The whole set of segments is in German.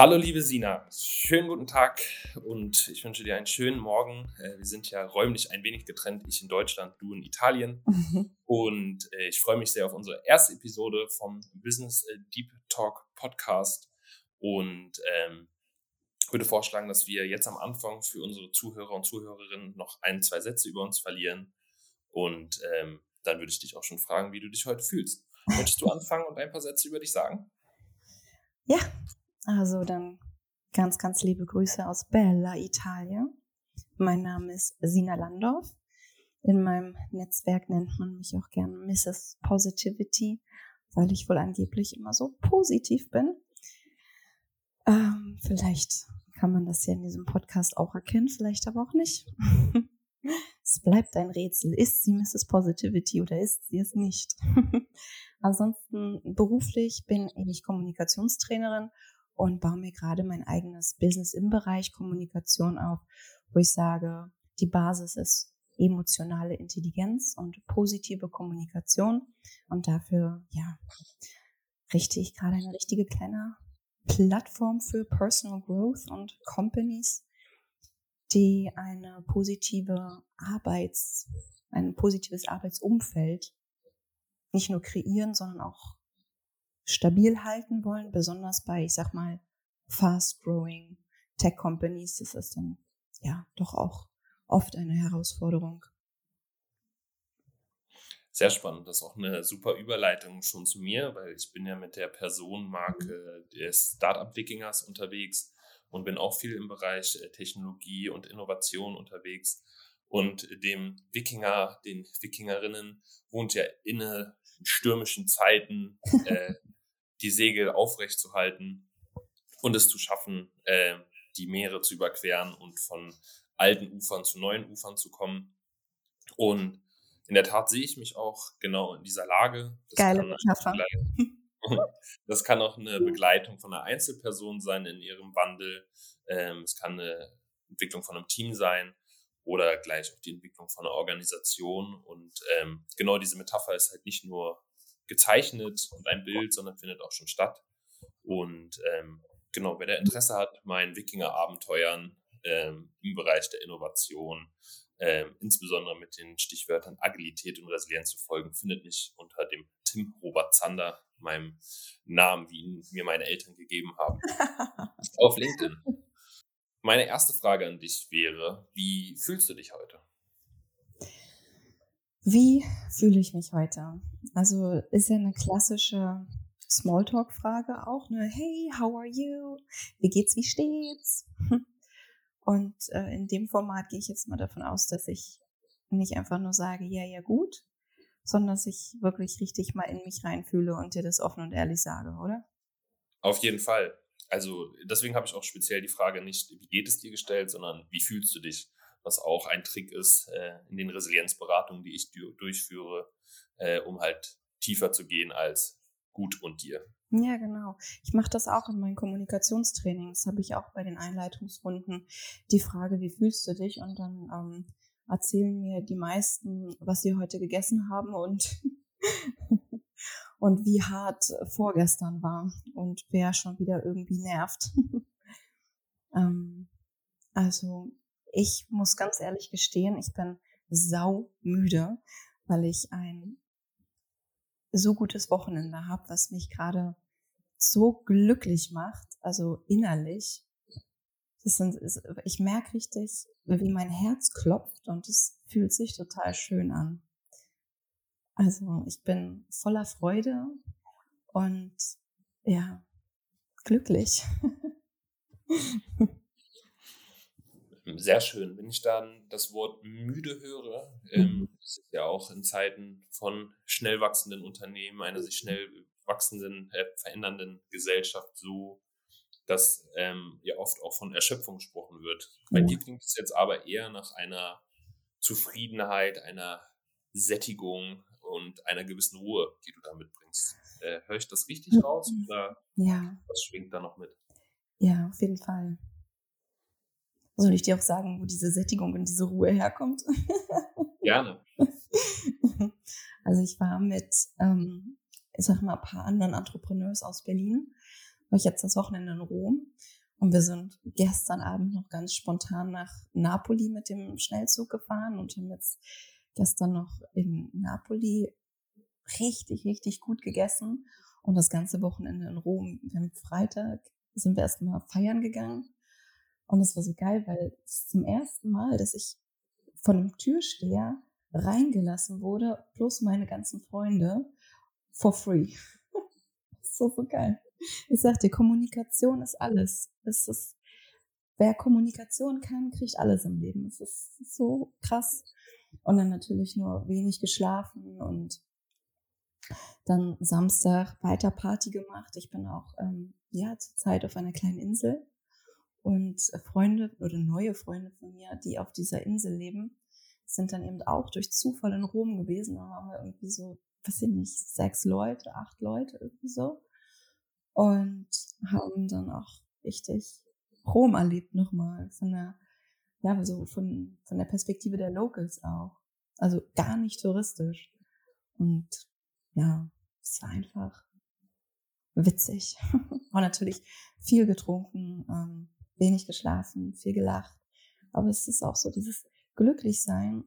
Hallo liebe Sina, schönen guten Tag und ich wünsche dir einen schönen Morgen. Äh, wir sind ja räumlich ein wenig getrennt, ich in Deutschland, du in Italien. Mhm. Und äh, ich freue mich sehr auf unsere erste Episode vom Business äh, Deep Talk Podcast und ähm, würde vorschlagen, dass wir jetzt am Anfang für unsere Zuhörer und Zuhörerinnen noch ein, zwei Sätze über uns verlieren. Und ähm, dann würde ich dich auch schon fragen, wie du dich heute fühlst. Möchtest du anfangen und ein paar Sätze über dich sagen? Ja, also dann ganz, ganz liebe Grüße aus Bella, Italien. Mein Name ist Sina Landorf. In meinem Netzwerk nennt man mich auch gern Mrs. Positivity, weil ich wohl angeblich immer so positiv bin. Ähm, vielleicht kann man das ja in diesem Podcast auch erkennen, vielleicht aber auch nicht. es bleibt ein Rätsel. Ist sie Mrs. Positivity oder ist sie es nicht? Ansonsten beruflich bin ich Kommunikationstrainerin und baue mir gerade mein eigenes Business im Bereich Kommunikation auf, wo ich sage, die Basis ist emotionale Intelligenz und positive Kommunikation. Und dafür, ja, richte ich gerade eine richtige kleine Plattform für Personal Growth und Companies, die eine positive Arbeits, ein positives Arbeitsumfeld nicht nur kreieren, sondern auch stabil halten wollen, besonders bei, ich sag mal, fast-growing Tech-Companies. Das ist dann ja doch auch oft eine Herausforderung. Sehr spannend. Das ist auch eine super Überleitung schon zu mir, weil ich bin ja mit der Personenmarke des Startup-Wikingers unterwegs und bin auch viel im Bereich äh, Technologie und Innovation unterwegs. Und dem Wikinger, den Wikingerinnen wohnt ja inne in stürmischen Zeiten äh, die Segel aufrecht zu halten und es zu schaffen, äh, die Meere zu überqueren und von alten Ufern zu neuen Ufern zu kommen. Und in der Tat sehe ich mich auch genau in dieser Lage. Das Geile Metapher. Das kann auch eine Begleitung von einer Einzelperson sein in ihrem Wandel. Ähm, es kann eine Entwicklung von einem Team sein oder gleich auch die Entwicklung von einer Organisation. Und ähm, genau diese Metapher ist halt nicht nur gezeichnet und ein Bild, sondern findet auch schon statt. Und ähm, genau, wer da Interesse hat, meinen Wikinger-Abenteuern ähm, im Bereich der Innovation, ähm, insbesondere mit den Stichwörtern Agilität und Resilienz zu folgen, findet mich unter dem Tim Robert Zander, meinem Namen, wie ihn mir meine Eltern gegeben haben, auf LinkedIn. Meine erste Frage an dich wäre, wie fühlst du dich heute? Wie fühle ich mich heute? Also ist ja eine klassische Smalltalk-Frage auch, ne? Hey, how are you? Wie geht's, wie steht's? Und äh, in dem Format gehe ich jetzt mal davon aus, dass ich nicht einfach nur sage, ja, ja, gut, sondern dass ich wirklich richtig mal in mich reinfühle und dir das offen und ehrlich sage, oder? Auf jeden Fall. Also deswegen habe ich auch speziell die Frage nicht, wie geht es dir gestellt, sondern wie fühlst du dich? Was auch ein Trick ist äh, in den Resilienzberatungen, die ich durchführe, äh, um halt tiefer zu gehen als gut und dir. Ja, genau. Ich mache das auch in meinen Kommunikationstrainings. Habe ich auch bei den Einleitungsrunden die Frage, wie fühlst du dich? Und dann ähm, erzählen mir die meisten, was sie heute gegessen haben und und wie hart vorgestern war und wer schon wieder irgendwie nervt. ähm, also ich muss ganz ehrlich gestehen, ich bin sau müde, weil ich ein so gutes Wochenende habe, was mich gerade so glücklich macht, also innerlich. Sind, ich merke richtig, wie mein Herz klopft und es fühlt sich total schön an. Also ich bin voller Freude und ja, glücklich. sehr schön. Wenn ich dann das Wort müde höre, ähm, mhm. das ist ja auch in Zeiten von schnell wachsenden Unternehmen, einer sich schnell wachsenden, äh, verändernden Gesellschaft so, dass ähm, ja oft auch von Erschöpfung gesprochen wird. Bei dir klingt es jetzt aber eher nach einer Zufriedenheit, einer Sättigung und einer gewissen Ruhe, die du da mitbringst. Äh, höre ich das richtig raus oder ja. was schwingt da noch mit? Ja, auf jeden Fall. Soll ich dir auch sagen, wo diese Sättigung und diese Ruhe herkommt? Gerne. Also ich war mit, ähm, ich sag mal, ein paar anderen Entrepreneurs aus Berlin war ich jetzt das Wochenende in Rom und wir sind gestern Abend noch ganz spontan nach Napoli mit dem Schnellzug gefahren und haben jetzt gestern noch in Napoli richtig, richtig gut gegessen und das ganze Wochenende in Rom. Wir haben Freitag sind wir erstmal feiern gegangen und es war so geil, weil es zum ersten Mal, dass ich von einem Türsteher reingelassen wurde, plus meine ganzen Freunde, for free. so, so geil. Ich sag dir, Kommunikation ist alles. Es ist, wer Kommunikation kann, kriegt alles im Leben. Es ist so krass. Und dann natürlich nur wenig geschlafen und dann Samstag weiter Party gemacht. Ich bin auch ähm, ja zurzeit auf einer kleinen Insel und Freunde oder neue Freunde von mir, die auf dieser Insel leben, sind dann eben auch durch Zufall in Rom gewesen. Da waren wir irgendwie so, weiß ich nicht, sechs Leute, acht Leute irgendwie so und haben dann auch richtig Rom erlebt nochmal von der ja so von von der Perspektive der Locals auch, also gar nicht touristisch und ja, es war einfach witzig. War natürlich viel getrunken, ähm, wenig geschlafen, viel gelacht. Aber es ist auch so, dieses Glücklichsein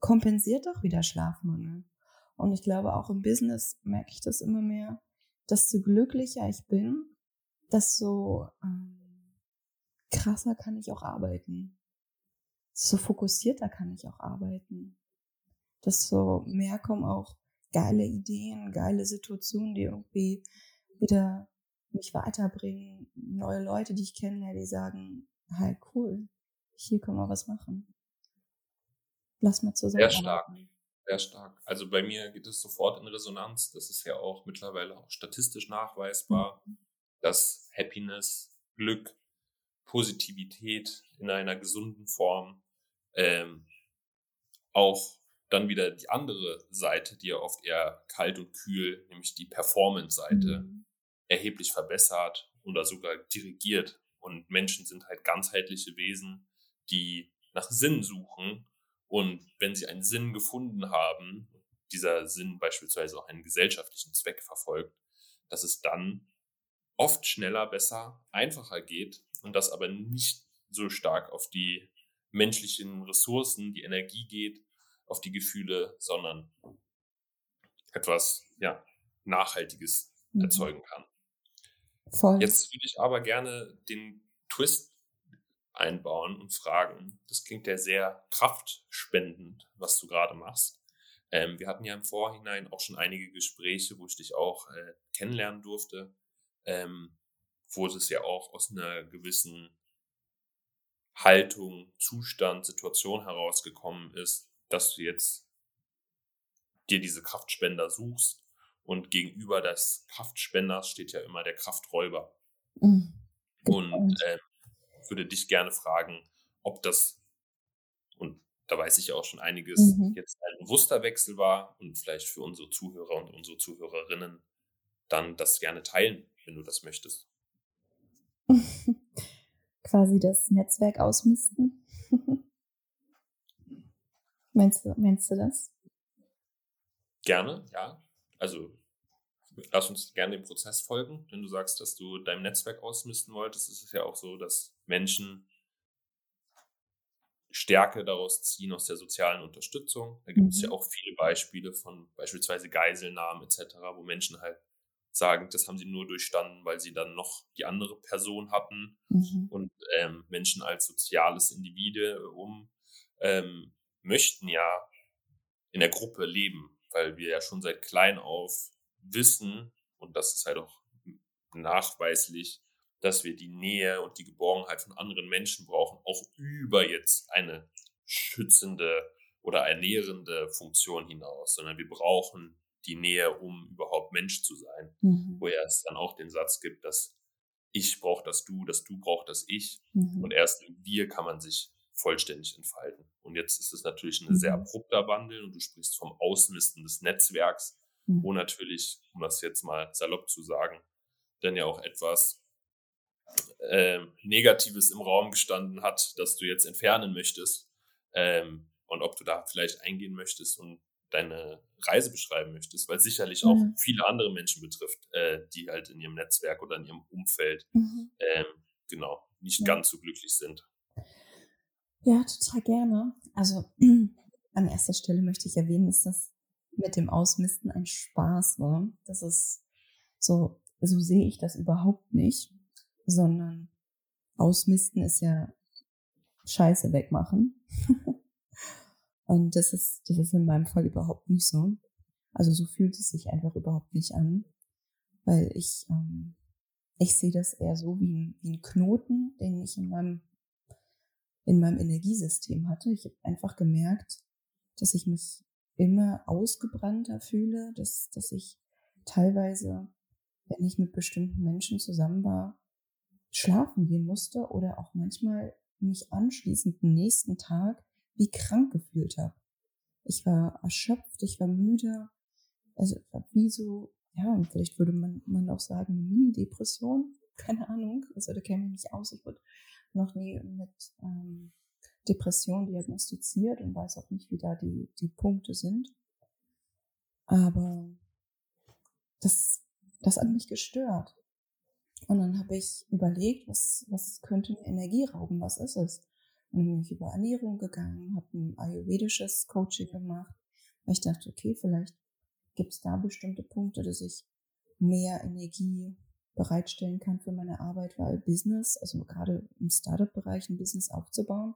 kompensiert auch wieder Schlafmangel. Und ich glaube, auch im Business merke ich das immer mehr, desto glücklicher ich bin, desto ähm, krasser kann ich auch arbeiten. Desto fokussierter kann ich auch arbeiten. Desto mehr kommen auch geile Ideen, geile Situationen, die irgendwie wieder mich weiterbringen. Neue Leute, die ich kenne, die sagen, hey, cool, hier können wir was machen. Lass mal zusammen. Sehr stark. Sehr stark. Also bei mir geht es sofort in Resonanz. Das ist ja auch mittlerweile auch statistisch nachweisbar, mhm. dass Happiness, Glück, Positivität in einer gesunden Form ähm, auch dann wieder die andere Seite, die ja oft eher kalt und kühl, nämlich die Performance-Seite, mhm. Erheblich verbessert oder sogar dirigiert. Und Menschen sind halt ganzheitliche Wesen, die nach Sinn suchen. Und wenn sie einen Sinn gefunden haben, dieser Sinn beispielsweise auch einen gesellschaftlichen Zweck verfolgt, dass es dann oft schneller, besser, einfacher geht und das aber nicht so stark auf die menschlichen Ressourcen, die Energie geht, auf die Gefühle, sondern etwas ja, Nachhaltiges mhm. erzeugen kann. Voll. Jetzt würde ich aber gerne den Twist einbauen und fragen. Das klingt ja sehr kraftspendend, was du gerade machst. Ähm, wir hatten ja im Vorhinein auch schon einige Gespräche, wo ich dich auch äh, kennenlernen durfte, ähm, wo es ja auch aus einer gewissen Haltung, Zustand, Situation herausgekommen ist, dass du jetzt dir diese Kraftspender suchst und gegenüber des Kraftspenders steht ja immer der Krafträuber. Mhm. Und äh, würde dich gerne fragen, ob das, und da weiß ich ja auch schon einiges, mhm. jetzt ein bewusster Wechsel war und vielleicht für unsere Zuhörer und unsere Zuhörerinnen dann das gerne teilen, wenn du das möchtest. Quasi das Netzwerk ausmisten. Meinst du, meinst du das? Gerne, ja. Also lass uns gerne dem Prozess folgen. Wenn du sagst, dass du dein Netzwerk ausmisten wolltest, ist es ja auch so, dass Menschen Stärke daraus ziehen aus der sozialen Unterstützung. Da gibt es ja mhm. auch viele Beispiele von beispielsweise Geiselnahmen etc., wo Menschen halt sagen, das haben sie nur durchstanden, weil sie dann noch die andere Person hatten mhm. und ähm, Menschen als soziales Individuum ähm, möchten ja in der Gruppe leben, weil wir ja schon seit klein auf wissen, und das ist halt auch nachweislich, dass wir die Nähe und die Geborgenheit von anderen Menschen brauchen, auch über jetzt eine schützende oder ernährende Funktion hinaus, sondern wir brauchen die Nähe, um überhaupt Mensch zu sein. Mhm. Wo es dann auch den Satz gibt, dass ich brauche das Du, das Du braucht das Ich. Mhm. Und erst im Wir kann man sich vollständig entfalten. Und jetzt ist es natürlich ein sehr mhm. abrupter Wandel und du sprichst vom Ausmisten des Netzwerks, mhm. wo natürlich, um das jetzt mal salopp zu sagen, dann ja auch etwas äh, Negatives im Raum gestanden hat, das du jetzt entfernen möchtest. Ähm, und ob du da vielleicht eingehen möchtest und deine Reise beschreiben möchtest, weil es sicherlich auch mhm. viele andere Menschen betrifft, äh, die halt in ihrem Netzwerk oder in ihrem Umfeld mhm. ähm, genau nicht ja. ganz so glücklich sind. Ja, total gerne. Also an erster Stelle möchte ich erwähnen, dass das mit dem Ausmisten ein Spaß war. Das ist so, so sehe ich das überhaupt nicht, sondern Ausmisten ist ja Scheiße wegmachen. Und das ist, das ist in meinem Fall überhaupt nicht so. Also so fühlt es sich einfach überhaupt nicht an, weil ich, ähm, ich sehe das eher so wie ein, wie ein Knoten, den ich in meinem, in meinem Energiesystem hatte. Ich habe einfach gemerkt, dass ich mich immer ausgebrannter fühle, dass, dass ich teilweise, wenn ich mit bestimmten Menschen zusammen war, schlafen gehen musste oder auch manchmal mich anschließend den nächsten Tag wie krank gefühlt habe. Ich war erschöpft, ich war müde, also wie so, ja, vielleicht würde man, man auch sagen, Mini-Depression, keine Ahnung, also da käme ich nicht aus, ich wurde noch nie mit ähm, Depression diagnostiziert und weiß auch nicht, wie da die, die Punkte sind. Aber das, das hat mich gestört. Und dann habe ich überlegt, was, was könnte mir Energie rauben, was ist es? Und dann bin ich über Ernährung gegangen, habe ein ayurvedisches Coaching gemacht, weil ich dachte, okay, vielleicht gibt es da bestimmte Punkte, dass ich mehr Energie bereitstellen kann für meine Arbeit, weil Business, also gerade im Startup-Bereich ein Business aufzubauen,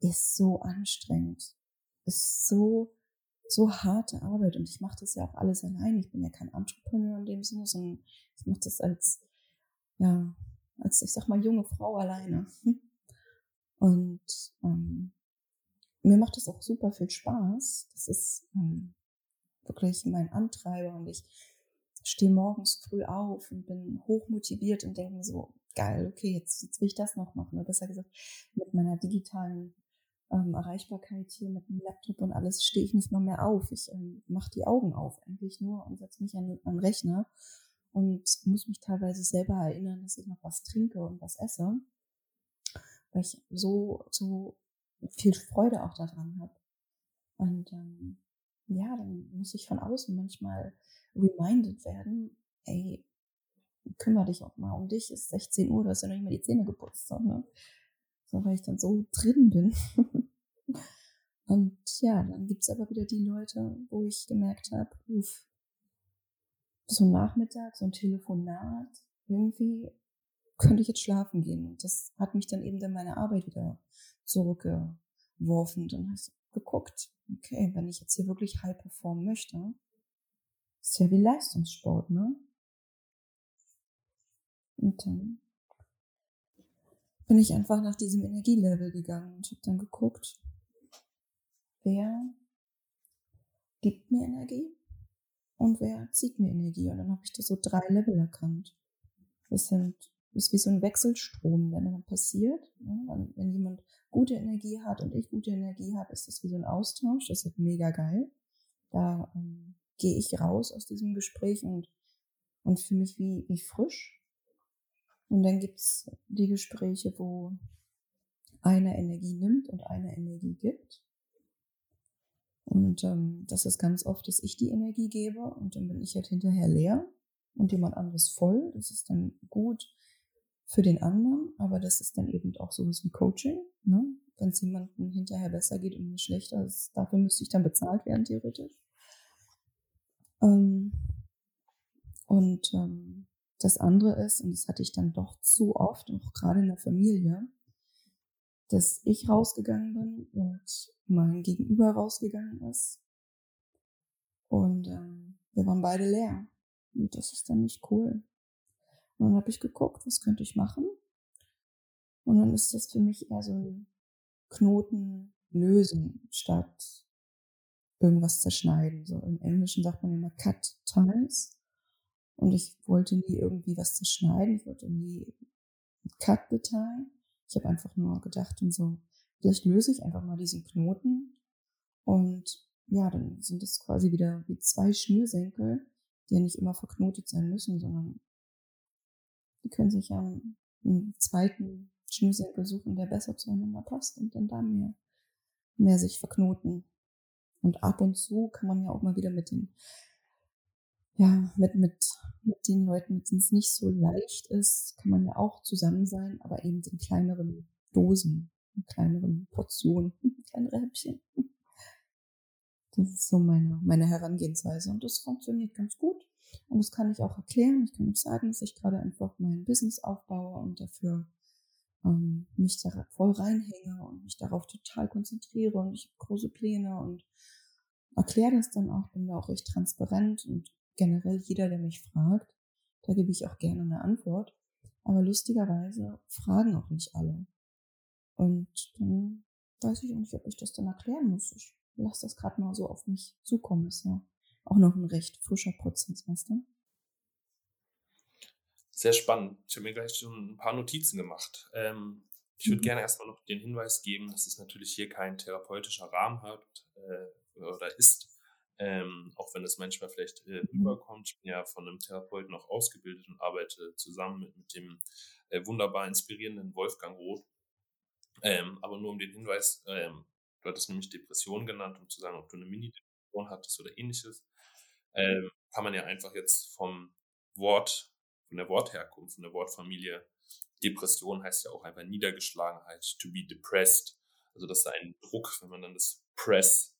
ist so anstrengend, ist so so harte Arbeit und ich mache das ja auch alles allein. Ich bin ja kein Entrepreneur in dem Sinne, sondern ich mache das als ja als ich sag mal junge Frau alleine. Und ähm, mir macht das auch super viel Spaß. Das ist ähm, wirklich mein Antreiber und ich stehe morgens früh auf und bin hochmotiviert und denke so, geil, okay, jetzt, jetzt will ich das noch machen. Oder besser gesagt, mit meiner digitalen ähm, Erreichbarkeit hier mit dem Laptop und alles stehe ich nicht mal mehr auf. Ich ähm, mache die Augen auf eigentlich nur und setze mich an, an Rechner und muss mich teilweise selber erinnern, dass ich noch was trinke und was esse, weil ich so, so viel Freude auch daran habe. Und ähm, ja, dann muss ich von außen manchmal reminded werden, ey, kümmere dich auch mal um dich, es ist 16 Uhr, du hast ja noch nicht mal die Zähne geputzt, so, ne? so weil ich dann so drin bin. Und ja, dann gibt's aber wieder die Leute, wo ich gemerkt habe, uff, so ein Nachmittag, so ein Telefonat, irgendwie könnte ich jetzt schlafen gehen. Und das hat mich dann eben in meine Arbeit wieder zurückgeworfen. Dann habe ich geguckt, okay, wenn ich jetzt hier wirklich high performen möchte, ist ja wie Leistungssport, ne? Und dann bin ich einfach nach diesem Energielevel gegangen und habe dann geguckt, wer gibt mir Energie und wer zieht mir Energie. Und dann habe ich da so drei Level erkannt. Das sind, ist wie so ein Wechselstrom, wenn dann passiert. Ne? Wenn jemand gute Energie hat und ich gute Energie habe, ist das wie so ein Austausch. Das ist mega geil. Da ähm, gehe ich raus aus diesem Gespräch und, und fühle mich wie, wie frisch und dann gibt's die Gespräche, wo einer Energie nimmt und einer Energie gibt. Und ähm, das ist ganz oft, dass ich die Energie gebe und dann bin ich halt hinterher leer und jemand anderes voll. Das ist dann gut für den anderen, aber das ist dann eben auch sowas wie Coaching. Ne? Wenn es jemandem hinterher besser geht und mir schlechter, ist, dafür müsste ich dann bezahlt werden, theoretisch. Ähm, und ähm, das andere ist, und das hatte ich dann doch zu oft, auch gerade in der Familie, dass ich rausgegangen bin und mein Gegenüber rausgegangen ist. Und ähm, wir waren beide leer. Und das ist dann nicht cool. Und dann habe ich geguckt, was könnte ich machen. Und dann ist das für mich eher so ein Knoten lösen statt irgendwas zerschneiden. So im Englischen sagt man immer cut ties. Und ich wollte nie irgendwie was zerschneiden, ich wollte nie Cut-Detail. Ich habe einfach nur gedacht und so, vielleicht löse ich einfach mal diesen Knoten. Und ja, dann sind es quasi wieder wie zwei Schnürsenkel, die ja nicht immer verknotet sein müssen, sondern die können sich ja einen zweiten Schnürsenkel suchen, der besser zueinander passt und dann da mehr, mehr sich verknoten. Und ab und zu kann man ja auch mal wieder mit den, ja, mit, mit, mit den Leuten, mit denen es nicht so leicht ist, kann man ja auch zusammen sein, aber eben in kleineren Dosen, in kleineren Portionen, kleinere Häppchen. Das ist so meine, meine Herangehensweise und das funktioniert ganz gut. Und das kann ich auch erklären. Ich kann auch sagen, dass ich gerade einfach mein Business aufbaue und dafür ähm, mich da voll reinhänge und mich darauf total konzentriere und ich habe große Pläne und erkläre das dann auch, bin da auch recht transparent und generell jeder, der mich fragt, da gebe ich auch gerne eine Antwort. Aber lustigerweise fragen auch nicht alle. Und dann weiß ich auch nicht, ob ich das dann erklären muss. Ich lasse das gerade mal so auf mich zukommen. Ist ja auch noch ein recht frischer Prozess, weißt du? Sehr spannend. Ich habe mir gleich schon ein paar Notizen gemacht. Ähm, ich würde mhm. gerne erstmal noch den Hinweis geben, dass es natürlich hier kein therapeutischer Rahmen hat äh, oder ist. Ähm, auch wenn es manchmal vielleicht äh, mhm. überkommt. Ich bin ja von einem Therapeuten auch ausgebildet und arbeite zusammen mit, mit dem äh, wunderbar inspirierenden Wolfgang Roth. Ähm, aber nur um den Hinweis, ähm, du hattest nämlich Depression genannt, um zu sagen, ob du eine Mini-Depression hattest oder ähnliches, ähm, kann man ja einfach jetzt vom Wort von der Wortherkunft, von der Wortfamilie. Depression heißt ja auch einfach Niedergeschlagenheit, to be depressed. Also das ist ein Druck, wenn man dann das Press,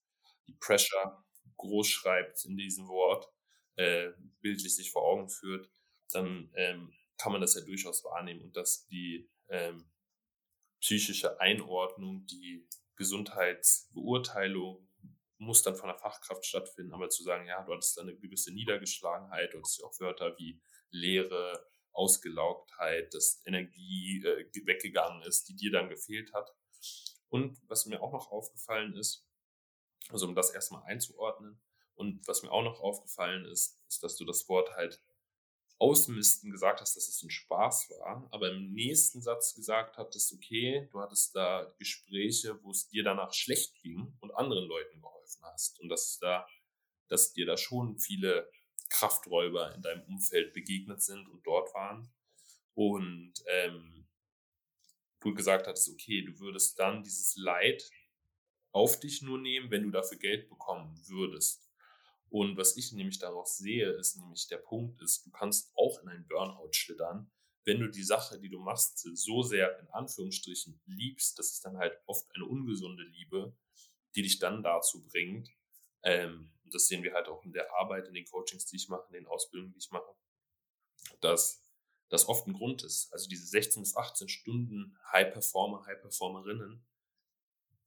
die Pressure groß schreibt in diesem Wort, äh, bildlich sich vor Augen führt, dann ähm, kann man das ja durchaus wahrnehmen und dass die ähm, psychische Einordnung, die Gesundheitsbeurteilung muss dann von der Fachkraft stattfinden, aber zu sagen, ja, du hattest da eine gewisse Niedergeschlagenheit, du hattest ja auch Wörter wie Leere, Ausgelaugtheit, dass Energie äh, weggegangen ist, die dir dann gefehlt hat. Und was mir auch noch aufgefallen ist, also um das erstmal einzuordnen, und was mir auch noch aufgefallen ist, ist, dass du das Wort halt ausmisten gesagt hast, dass es ein Spaß war, aber im nächsten Satz gesagt hattest, okay, du hattest da Gespräche, wo es dir danach schlecht ging und anderen Leuten geholfen hast. Und dass da, dass dir da schon viele Krafträuber in deinem Umfeld begegnet sind und dort waren. Und ähm, du gesagt hattest, okay, du würdest dann dieses Leid auf dich nur nehmen, wenn du dafür Geld bekommen würdest. Und was ich nämlich daraus sehe, ist nämlich der Punkt ist, du kannst auch in einen Burnout schlittern, wenn du die Sache, die du machst, so sehr in Anführungsstrichen liebst, das ist dann halt oft eine ungesunde Liebe, die dich dann dazu bringt, ähm, das sehen wir halt auch in der Arbeit, in den Coachings, die ich mache, in den Ausbildungen, die ich mache, dass das oft ein Grund ist. Also diese 16 bis 18 Stunden High-Performer, High-Performerinnen,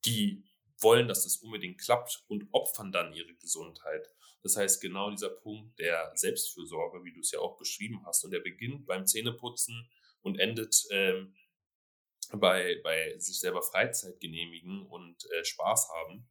die wollen, dass das unbedingt klappt und opfern dann ihre Gesundheit. Das heißt, genau dieser Punkt der Selbstfürsorge, wie du es ja auch beschrieben hast, und der beginnt beim Zähneputzen und endet ähm, bei, bei sich selber Freizeit genehmigen und äh, Spaß haben.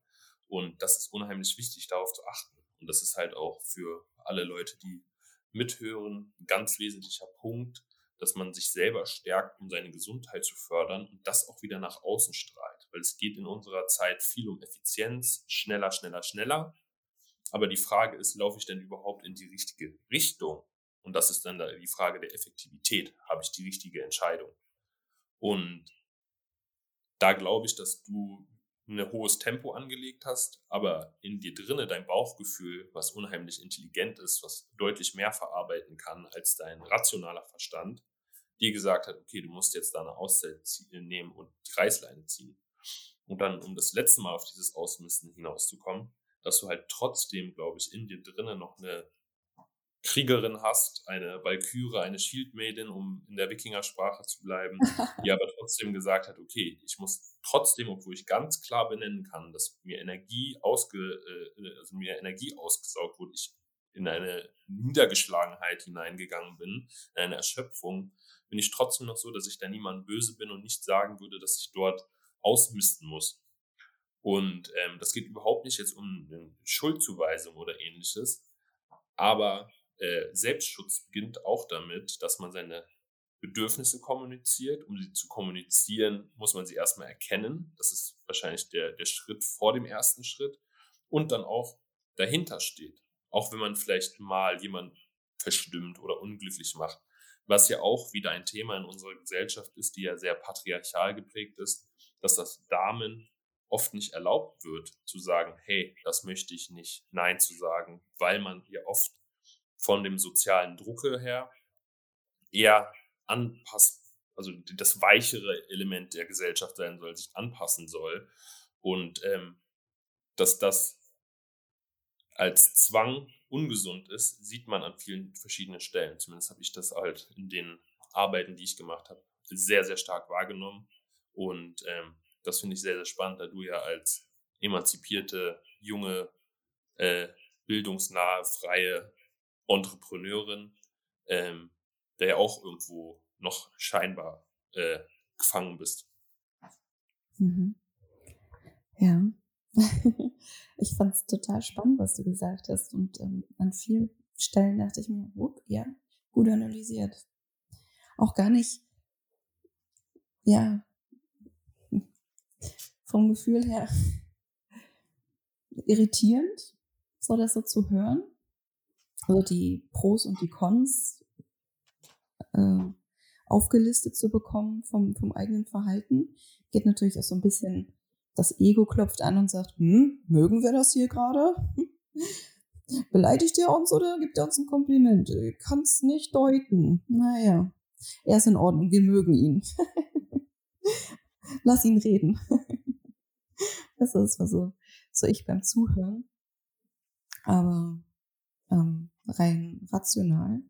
Und das ist unheimlich wichtig, darauf zu achten. Und das ist halt auch für alle Leute, die mithören, ein ganz wesentlicher Punkt, dass man sich selber stärkt, um seine Gesundheit zu fördern und das auch wieder nach außen strahlt. Weil es geht in unserer Zeit viel um Effizienz, schneller, schneller, schneller. Aber die Frage ist, laufe ich denn überhaupt in die richtige Richtung? Und das ist dann die Frage der Effektivität. Habe ich die richtige Entscheidung? Und da glaube ich, dass du ein hohes Tempo angelegt hast, aber in dir drinne dein Bauchgefühl, was unheimlich intelligent ist, was deutlich mehr verarbeiten kann als dein rationaler Verstand, dir gesagt hat, okay, du musst jetzt da eine Auszeit nehmen und die Reißleine ziehen. Und dann, um das letzte Mal auf dieses Ausmisten hinauszukommen, dass du halt trotzdem, glaube ich, in dir drinnen noch eine Kriegerin hast, eine Valkyrie, eine Shieldmaiden, um in der Wikingersprache zu bleiben, die aber trotzdem gesagt hat, okay, ich muss trotzdem, obwohl ich ganz klar benennen kann, dass mir Energie ausge, äh, also mir Energie ausgesaugt wurde, ich in eine Niedergeschlagenheit hineingegangen bin, in eine Erschöpfung, bin ich trotzdem noch so, dass ich da niemand böse bin und nicht sagen würde, dass ich dort ausmisten muss. Und ähm, das geht überhaupt nicht jetzt um eine Schuldzuweisung oder ähnliches, aber äh, Selbstschutz beginnt auch damit, dass man seine Bedürfnisse kommuniziert. Um sie zu kommunizieren, muss man sie erstmal erkennen. Das ist wahrscheinlich der, der Schritt vor dem ersten Schritt. Und dann auch dahinter steht. Auch wenn man vielleicht mal jemand verstimmt oder unglücklich macht. Was ja auch wieder ein Thema in unserer Gesellschaft ist, die ja sehr patriarchal geprägt ist, dass das Damen oft nicht erlaubt wird, zu sagen, hey, das möchte ich nicht, nein zu sagen, weil man ja oft von dem sozialen Drucke her eher anpasst, also das weichere Element der Gesellschaft sein soll, sich anpassen soll. Und ähm, dass das als Zwang ungesund ist, sieht man an vielen verschiedenen Stellen. Zumindest habe ich das halt in den Arbeiten, die ich gemacht habe, sehr, sehr stark wahrgenommen. Und ähm, das finde ich sehr, sehr spannend, da du ja als emanzipierte, junge, äh, bildungsnahe, freie Entrepreneurin, ähm, der ja auch irgendwo noch scheinbar äh, gefangen bist. Mhm. Ja. ich fand es total spannend, was du gesagt hast. Und ähm, an vielen Stellen dachte ich mir, whoop, ja, gut analysiert. Auch gar nicht, ja, vom Gefühl her irritierend, so das so zu hören. Also die Pros und die Cons äh, aufgelistet zu bekommen vom, vom eigenen Verhalten. Geht natürlich auch so ein bisschen, das Ego klopft an und sagt, hm, mögen wir das hier gerade? Beleidigt er uns oder gibt er uns ein Kompliment? Ich kann es nicht deuten. Naja, er ist in Ordnung, wir mögen ihn. Lass ihn reden. das ist so, so ich beim Zuhören. Aber ähm, rein rational,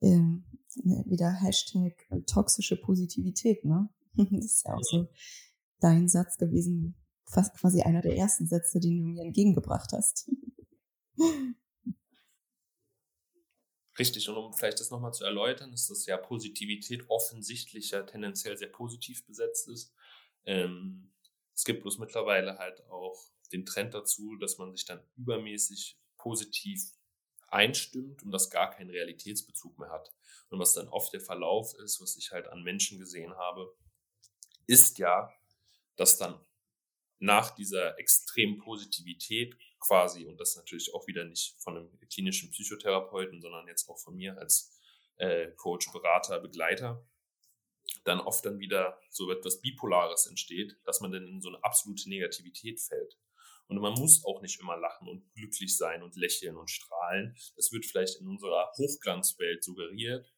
ähm, wieder Hashtag toxische Positivität, ne? Das ist ja auch so dein Satz gewesen, fast quasi einer der ersten Sätze, die du mir entgegengebracht hast. Richtig, und um vielleicht das nochmal zu erläutern, ist dass ja Positivität offensichtlich ja tendenziell sehr positiv besetzt ist. Ähm, es gibt bloß mittlerweile halt auch den Trend dazu, dass man sich dann übermäßig positiv einstimmt und das gar keinen Realitätsbezug mehr hat. Und was dann oft der Verlauf ist, was ich halt an Menschen gesehen habe, ist ja, dass dann nach dieser extremen Positivität quasi, und das natürlich auch wieder nicht von einem klinischen Psychotherapeuten, sondern jetzt auch von mir als äh, Coach, Berater, Begleiter, dann oft dann wieder so etwas Bipolares entsteht, dass man dann in so eine absolute Negativität fällt. Und man muss auch nicht immer lachen und glücklich sein und lächeln und strahlen. Das wird vielleicht in unserer Hochglanzwelt suggeriert.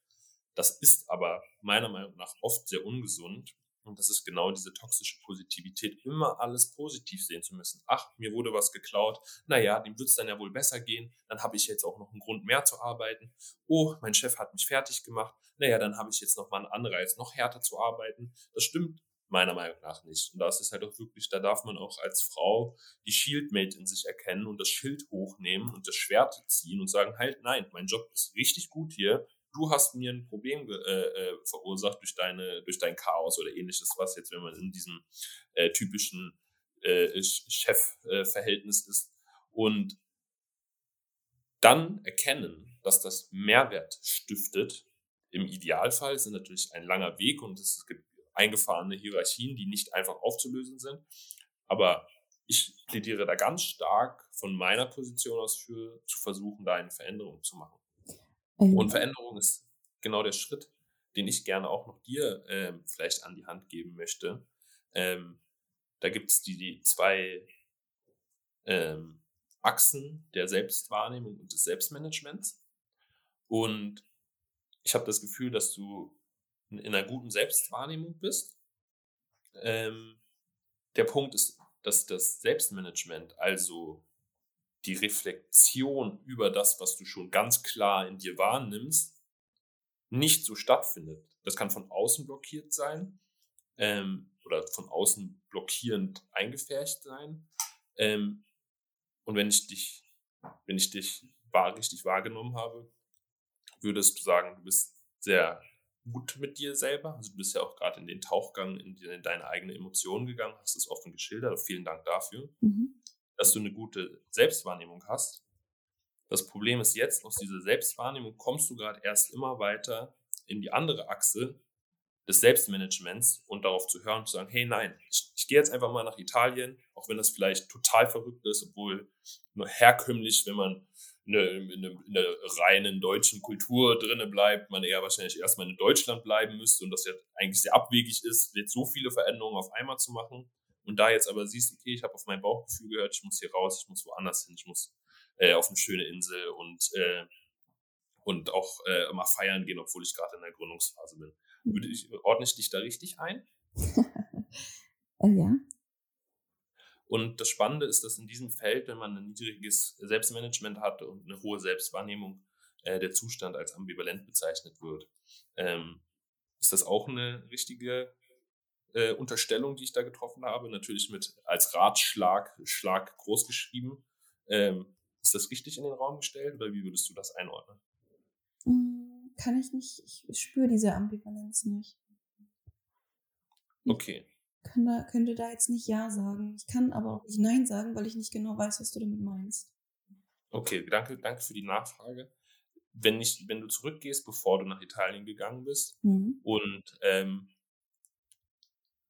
Das ist aber meiner Meinung nach oft sehr ungesund. Und das ist genau diese toxische Positivität, immer alles positiv sehen zu müssen. Ach, mir wurde was geklaut. Naja, dem wird es dann ja wohl besser gehen. Dann habe ich jetzt auch noch einen Grund mehr zu arbeiten. Oh, mein Chef hat mich fertig gemacht. Naja, dann habe ich jetzt noch mal einen Anreiz, noch härter zu arbeiten. Das stimmt meiner Meinung nach nicht. Und da ist es halt auch wirklich, da darf man auch als Frau die Shieldmate in sich erkennen und das Schild hochnehmen und das Schwert ziehen und sagen, halt, nein, mein Job ist richtig gut hier. Du hast mir ein Problem äh, äh, verursacht durch deine, durch dein Chaos oder ähnliches, was jetzt, wenn man in diesem äh, typischen äh, Chefverhältnis ist. Und dann erkennen, dass das Mehrwert stiftet. Im Idealfall ist natürlich ein langer Weg und es gibt eingefahrene Hierarchien, die nicht einfach aufzulösen sind. Aber ich plädiere da ganz stark von meiner Position aus für, zu versuchen, da eine Veränderung zu machen. Mhm. Und Veränderung ist genau der Schritt, den ich gerne auch noch dir ähm, vielleicht an die Hand geben möchte. Ähm, da gibt es die, die zwei ähm, Achsen der Selbstwahrnehmung und des Selbstmanagements. Und ich habe das Gefühl, dass du in einer guten Selbstwahrnehmung bist. Ähm, der Punkt ist, dass das Selbstmanagement, also die Reflexion über das, was du schon ganz klar in dir wahrnimmst, nicht so stattfindet. Das kann von außen blockiert sein ähm, oder von außen blockierend eingefärbt sein. Ähm, und wenn ich dich, wenn ich dich wahr, richtig wahrgenommen habe, würdest du sagen, du bist sehr gut mit dir selber. Also du bist ja auch gerade in den Tauchgang, in, in, deine eigene Emotionen gegangen, hast es offen geschildert. Vielen Dank dafür, mhm. Dass du eine gute Selbstwahrnehmung hast. Das Problem ist jetzt, aus dieser Selbstwahrnehmung kommst du gerade erst immer weiter in die andere Achse des Selbstmanagements und darauf zu hören zu sagen, hey nein, ich, ich gehe jetzt einfach mal nach Italien, auch wenn das vielleicht total verrückt ist, obwohl nur herkömmlich, wenn man in der reinen deutschen Kultur drinne bleibt, man eher wahrscheinlich erstmal in Deutschland bleiben müsste und das ja eigentlich sehr abwegig ist, jetzt so viele Veränderungen auf einmal zu machen. Und da jetzt aber siehst, okay, ich habe auf mein Bauchgefühl gehört, ich muss hier raus, ich muss woanders hin, ich muss äh, auf eine schöne Insel und, äh, und auch äh, mal feiern gehen, obwohl ich gerade in der Gründungsphase bin. Würde ich, ordne ich dich da richtig ein? äh, ja. Und das Spannende ist, dass in diesem Feld, wenn man ein niedriges Selbstmanagement hat und eine hohe Selbstwahrnehmung, äh, der Zustand als ambivalent bezeichnet wird. Ähm, ist das auch eine richtige äh, Unterstellung, die ich da getroffen habe? Natürlich mit als Ratschlag, Schlag groß geschrieben. Ähm, ist das richtig in den Raum gestellt oder wie würdest du das einordnen? Hm, kann ich nicht, ich spüre diese Ambivalenz nicht. Okay. Kann da, könnte da jetzt nicht Ja sagen. Ich kann aber auch nicht Nein sagen, weil ich nicht genau weiß, was du damit meinst. Okay, danke, danke für die Nachfrage. Wenn, ich, wenn du zurückgehst, bevor du nach Italien gegangen bist mhm. und ähm,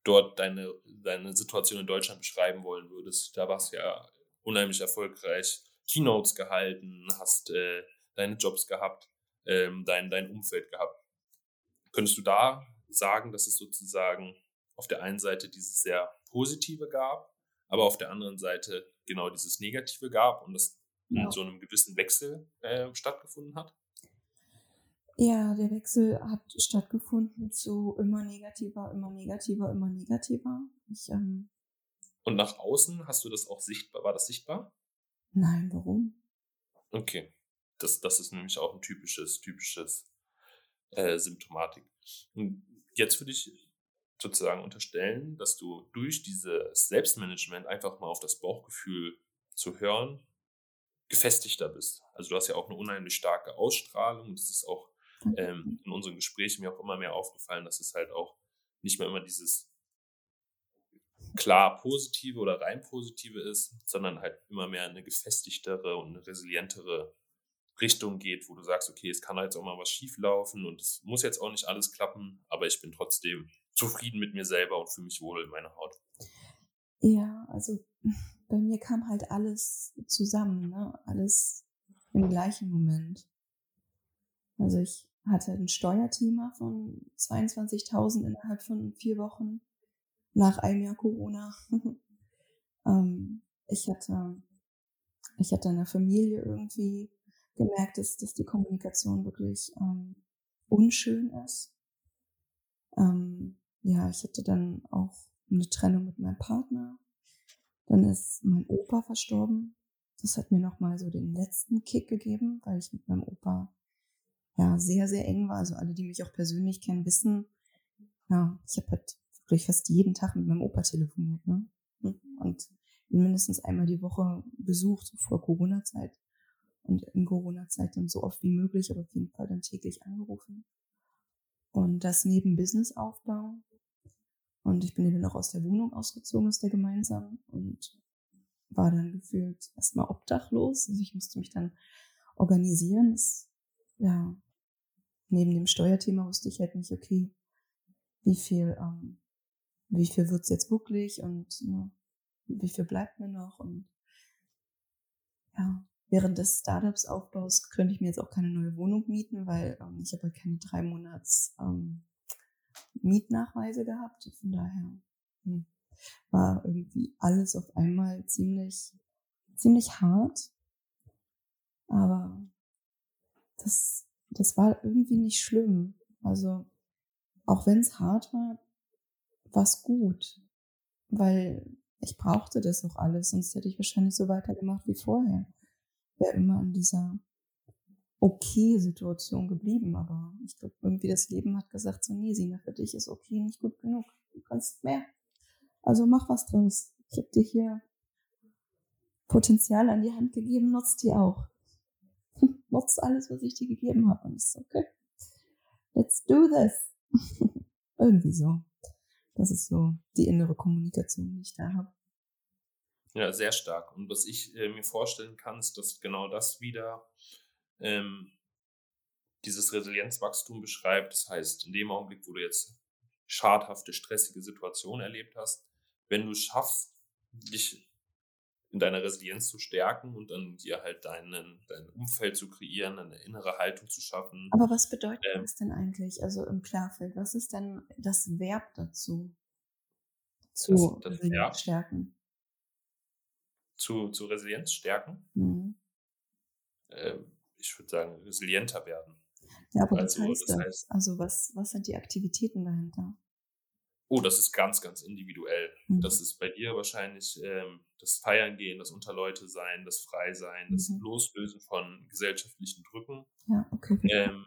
dort deine, deine Situation in Deutschland beschreiben wollen würdest, da warst du ja unheimlich erfolgreich, Keynotes gehalten, hast äh, deine Jobs gehabt, ähm, dein, dein Umfeld gehabt. Könntest du da sagen, dass es sozusagen auf der einen Seite dieses sehr Positive gab, aber auf der anderen Seite genau dieses Negative gab und das ja. in so einem gewissen Wechsel äh, stattgefunden hat? Ja, der Wechsel hat stattgefunden zu immer negativer, immer negativer, immer negativer. Ich, ähm, und nach außen hast du das auch sichtbar? War das sichtbar? Nein, warum? Okay. Das, das ist nämlich auch ein typisches, typisches äh, Symptomatik. Und jetzt würde ich sozusagen unterstellen, dass du durch dieses Selbstmanagement einfach mal auf das Bauchgefühl zu hören gefestigter bist. Also du hast ja auch eine unheimlich starke Ausstrahlung. Das ist auch ähm, in unseren Gesprächen mir auch immer mehr aufgefallen, dass es halt auch nicht mehr immer dieses klar positive oder rein positive ist, sondern halt immer mehr eine gefestigtere und eine resilientere Richtung geht, wo du sagst, okay, es kann halt auch mal was schief laufen und es muss jetzt auch nicht alles klappen, aber ich bin trotzdem zufrieden mit mir selber und fühle mich wohl in meiner Haut. Ja, also bei mir kam halt alles zusammen, ne? alles im gleichen Moment. Also ich hatte ein Steuerthema von 22.000 innerhalb von vier Wochen nach einem Jahr Corona. ähm, ich hatte, ich hatte in der Familie irgendwie gemerkt, dass, dass die Kommunikation wirklich ähm, unschön ist. Ähm, ja, ich hatte dann auch eine Trennung mit meinem Partner. Dann ist mein Opa verstorben. Das hat mir nochmal so den letzten Kick gegeben, weil ich mit meinem Opa ja sehr, sehr eng war. Also alle, die mich auch persönlich kennen, wissen, ja, ich habe halt wirklich fast jeden Tag mit meinem Opa telefoniert, ne? Und ihn mindestens einmal die Woche besucht, so vor Corona-Zeit. Und in Corona-Zeit dann so oft wie möglich, aber auf jeden Fall dann täglich angerufen. Und das neben Businessaufbau. Und ich bin dann auch aus der Wohnung ausgezogen, aus der gemeinsamen und war dann gefühlt erstmal obdachlos. Also ich musste mich dann organisieren. Das, ja, neben dem Steuerthema wusste ich halt nicht, okay, wie viel, ähm, wie viel wird's jetzt wirklich und ne, wie viel bleibt mir noch und ja, während des Startups-Aufbaus könnte ich mir jetzt auch keine neue Wohnung mieten, weil ähm, ich habe halt keine drei Monats ähm, Mietnachweise gehabt. Von daher hm, war irgendwie alles auf einmal ziemlich, ziemlich hart. Aber das, das war irgendwie nicht schlimm. Also auch wenn es hart war, war es gut, weil ich brauchte das auch alles, sonst hätte ich wahrscheinlich so weitergemacht wie vorher wäre immer in dieser okay Situation geblieben, aber ich glaube, irgendwie das Leben hat gesagt, so nee, Sina, für dich ist okay nicht gut genug. Du kannst mehr. Also mach was draus. Ich habe dir hier Potenzial an die Hand gegeben, nutzt die auch. Nutzt alles, was ich dir gegeben habe. Und ist okay. Let's do this. irgendwie so. Das ist so die innere Kommunikation, die ich da habe. Ja, sehr stark. Und was ich äh, mir vorstellen kann, ist, dass genau das wieder ähm, dieses Resilienzwachstum beschreibt. Das heißt, in dem Augenblick, wo du jetzt schadhafte, stressige Situationen erlebt hast, wenn du schaffst, dich in deiner Resilienz zu stärken und dann dir halt deinen, dein Umfeld zu kreieren, eine innere Haltung zu schaffen. Aber was bedeutet ähm, das denn eigentlich, also im Klarfeld? Was ist denn das Verb dazu? zu das, das, ja. stärken. Zu, zu Resilienz stärken? Mhm. Ähm, ich würde sagen, resilienter werden. Ja, aber also, was heißt das? Heißt, also was, was sind die Aktivitäten dahinter? Oh, das ist ganz, ganz individuell. Mhm. Das ist bei dir wahrscheinlich ähm, das Feiern gehen, das unter Leute sein, das Freisein, das mhm. Loslösen von gesellschaftlichen Drücken. Ja, okay. Ähm,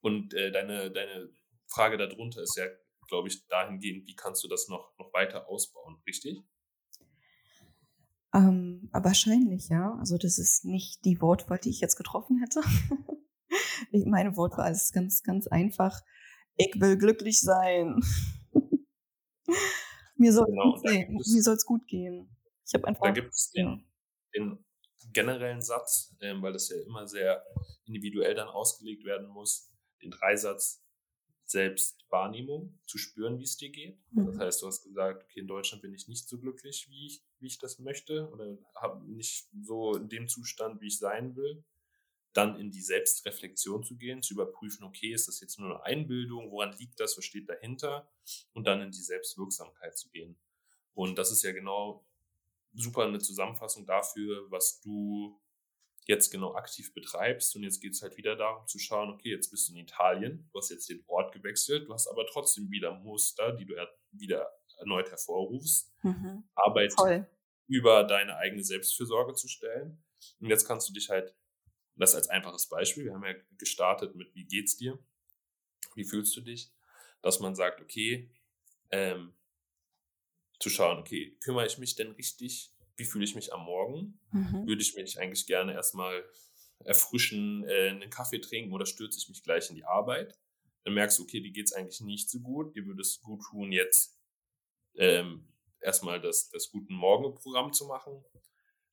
und äh, deine, deine Frage darunter ist ja, glaube ich, dahingehend, wie kannst du das noch, noch weiter ausbauen, richtig? Ähm, wahrscheinlich, ja. Also das ist nicht die Wortwahl, die ich jetzt getroffen hätte. meine Wortwahl ist ganz, ganz einfach. Ich will glücklich sein. Mir soll genau, gehen. Mir es gut gehen. Ich habe einfach. Da gibt es den, den generellen Satz, ähm, weil das ja immer sehr individuell dann ausgelegt werden muss. Den Dreisatz Selbstwahrnehmung, zu spüren, wie es dir geht. Mhm. Das heißt, du hast gesagt, okay, in Deutschland bin ich nicht so glücklich, wie ich, wie ich das möchte oder habe nicht so in dem Zustand, wie ich sein will. Dann in die Selbstreflexion zu gehen, zu überprüfen, okay, ist das jetzt nur eine Einbildung, woran liegt das, was steht dahinter? Und dann in die Selbstwirksamkeit zu gehen. Und das ist ja genau super eine Zusammenfassung dafür, was du jetzt genau aktiv betreibst. Und jetzt geht es halt wieder darum zu schauen, okay, jetzt bist du in Italien, du hast jetzt den Ort gewechselt, du hast aber trotzdem wieder Muster, die du wieder erneut hervorrufst. Mhm. Arbeit Voll. über deine eigene Selbstfürsorge zu stellen. Und jetzt kannst du dich halt, das als einfaches Beispiel, wir haben ja gestartet mit, wie geht's dir? Wie fühlst du dich? Dass man sagt, okay, ähm, zu schauen, okay, kümmere ich mich denn richtig wie fühle ich mich am Morgen? Mhm. Würde ich mich eigentlich gerne erstmal erfrischen, äh, einen Kaffee trinken oder stürze ich mich gleich in die Arbeit? Dann merkst du, okay, dir geht es eigentlich nicht so gut. Dir würde es gut tun, jetzt ähm, erstmal das, das Guten Morgen-Programm zu machen.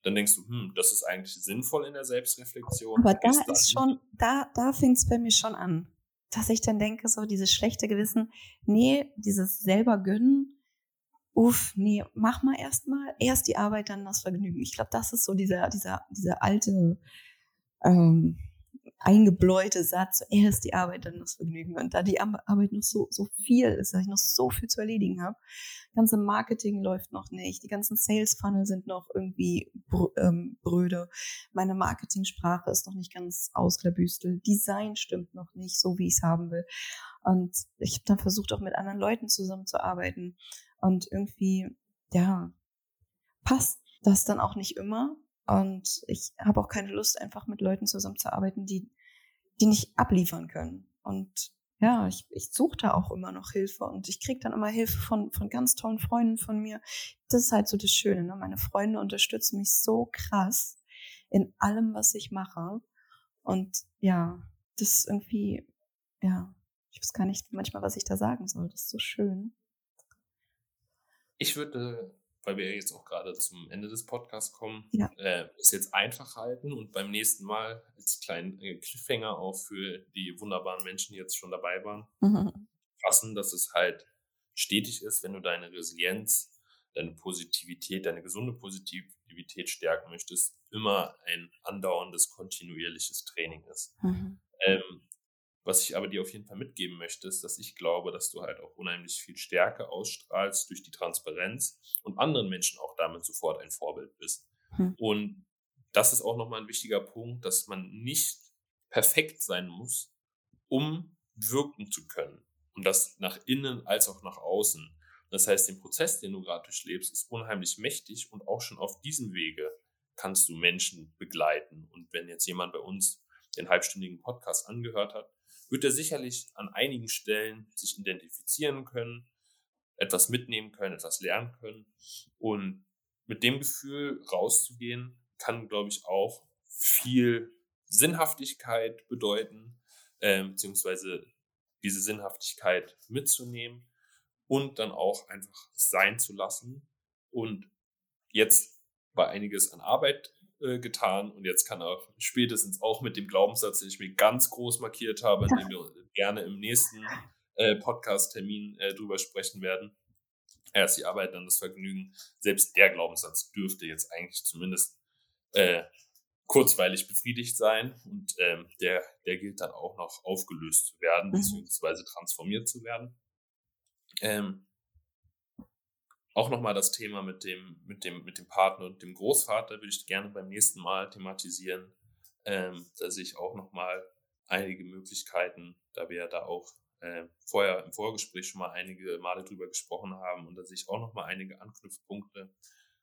Dann denkst du, hm, das ist eigentlich sinnvoll in der Selbstreflexion. Aber da ist, ist schon, da, da fängt es bei mir schon an, dass ich dann denke, so dieses schlechte Gewissen, nee, dieses selber gönnen, uff, nee, mach mal erstmal erst die Arbeit, dann das Vergnügen. Ich glaube, das ist so dieser, dieser, dieser alte, ähm, eingebläute Satz, erst die Arbeit, dann das Vergnügen. Und da die Arbeit noch so, so viel ist, dass ich noch so viel zu erledigen habe, ganze Marketing läuft noch nicht, die ganzen Sales Funnel sind noch irgendwie br ähm, bröde, meine Marketingsprache ist noch nicht ganz ausklabüstelt, Design stimmt noch nicht so, wie ich es haben will. Und ich habe dann versucht, auch mit anderen Leuten zusammenzuarbeiten. Und irgendwie, ja, passt das dann auch nicht immer. Und ich habe auch keine Lust, einfach mit Leuten zusammenzuarbeiten, die, die nicht abliefern können. Und ja, ich, ich suche da auch immer noch Hilfe und ich kriege dann immer Hilfe von, von ganz tollen Freunden von mir. Das ist halt so das Schöne. Ne? Meine Freunde unterstützen mich so krass in allem, was ich mache. Und ja, das ist irgendwie, ja, ich weiß gar nicht manchmal, was ich da sagen soll. Das ist so schön. Ich würde, weil wir jetzt auch gerade zum Ende des Podcasts kommen, ja. äh, es jetzt einfach halten und beim nächsten Mal als kleinen äh, Cliffhanger auch für die wunderbaren Menschen, die jetzt schon dabei waren, mhm. fassen, dass es halt stetig ist, wenn du deine Resilienz, deine Positivität, deine gesunde Positivität stärken möchtest, immer ein andauerndes, kontinuierliches Training ist. Mhm. Ähm, was ich aber dir auf jeden Fall mitgeben möchte, ist, dass ich glaube, dass du halt auch unheimlich viel Stärke ausstrahlst durch die Transparenz und anderen Menschen auch damit sofort ein Vorbild bist. Hm. Und das ist auch nochmal ein wichtiger Punkt, dass man nicht perfekt sein muss, um wirken zu können. Und das nach innen als auch nach außen. Das heißt, den Prozess, den du gerade durchlebst, ist unheimlich mächtig und auch schon auf diesem Wege kannst du Menschen begleiten. Und wenn jetzt jemand bei uns den halbstündigen Podcast angehört hat, wird er sicherlich an einigen Stellen sich identifizieren können, etwas mitnehmen können, etwas lernen können. Und mit dem Gefühl rauszugehen, kann, glaube ich, auch viel Sinnhaftigkeit bedeuten, äh, beziehungsweise diese Sinnhaftigkeit mitzunehmen und dann auch einfach sein zu lassen. Und jetzt war einiges an Arbeit äh, getan und jetzt kann er spätestens auch mit dem Glaubenssatz, den ich mir ganz groß markiert habe, an dem wir gerne im nächsten äh, Podcast-Termin äh, drüber sprechen werden. Erst die Arbeit, dann das Vergnügen. Selbst der Glaubenssatz dürfte jetzt eigentlich zumindest äh, kurzweilig befriedigt sein und ähm, der, der gilt dann auch noch aufgelöst zu werden, mhm. beziehungsweise transformiert zu werden. Ähm, auch nochmal das Thema mit dem, mit, dem, mit dem Partner und dem Großvater würde ich gerne beim nächsten Mal thematisieren. Ähm, da sehe ich auch nochmal einige Möglichkeiten, da wir ja da auch äh, vorher im Vorgespräch schon mal einige Male drüber gesprochen haben und da sehe ich auch nochmal einige Anknüpfpunkte.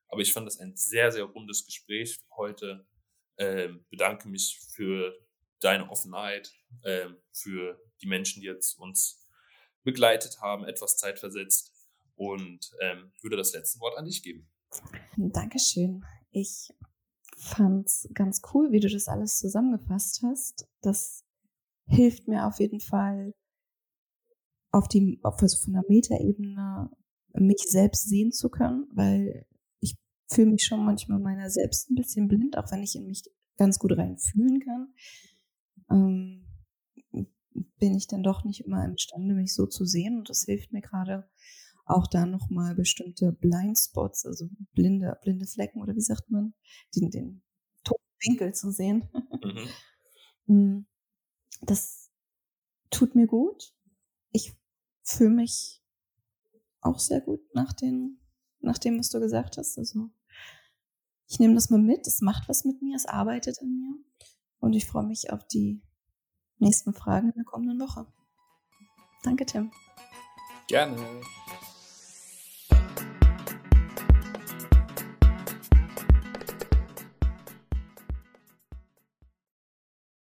Aber ich fand das ein sehr, sehr rundes Gespräch heute. Ähm, bedanke mich für deine Offenheit, ähm, für die Menschen, die jetzt uns begleitet haben, etwas Zeit versetzt und ähm, würde das letzte Wort an dich geben. Dankeschön. Ich fand es ganz cool, wie du das alles zusammengefasst hast. Das hilft mir auf jeden Fall auf die, auf, also von der Metaebene mich selbst sehen zu können, weil ich fühle mich schon manchmal meiner selbst ein bisschen blind, auch wenn ich in mich ganz gut reinfühlen kann. Ähm, bin ich dann doch nicht immer imstande, mich so zu sehen. Und das hilft mir gerade auch da nochmal bestimmte Blindspots, also blinde, blinde Flecken oder wie sagt man, den, den Winkel zu sehen. Mhm. Mm, das tut mir gut. Ich fühle mich auch sehr gut nach, den, nach dem, was du gesagt hast. Also ich nehme das mal mit, es macht was mit mir, es arbeitet an mir. Und ich freue mich auf die nächsten Fragen in der kommenden Woche. Danke, Tim. Gerne.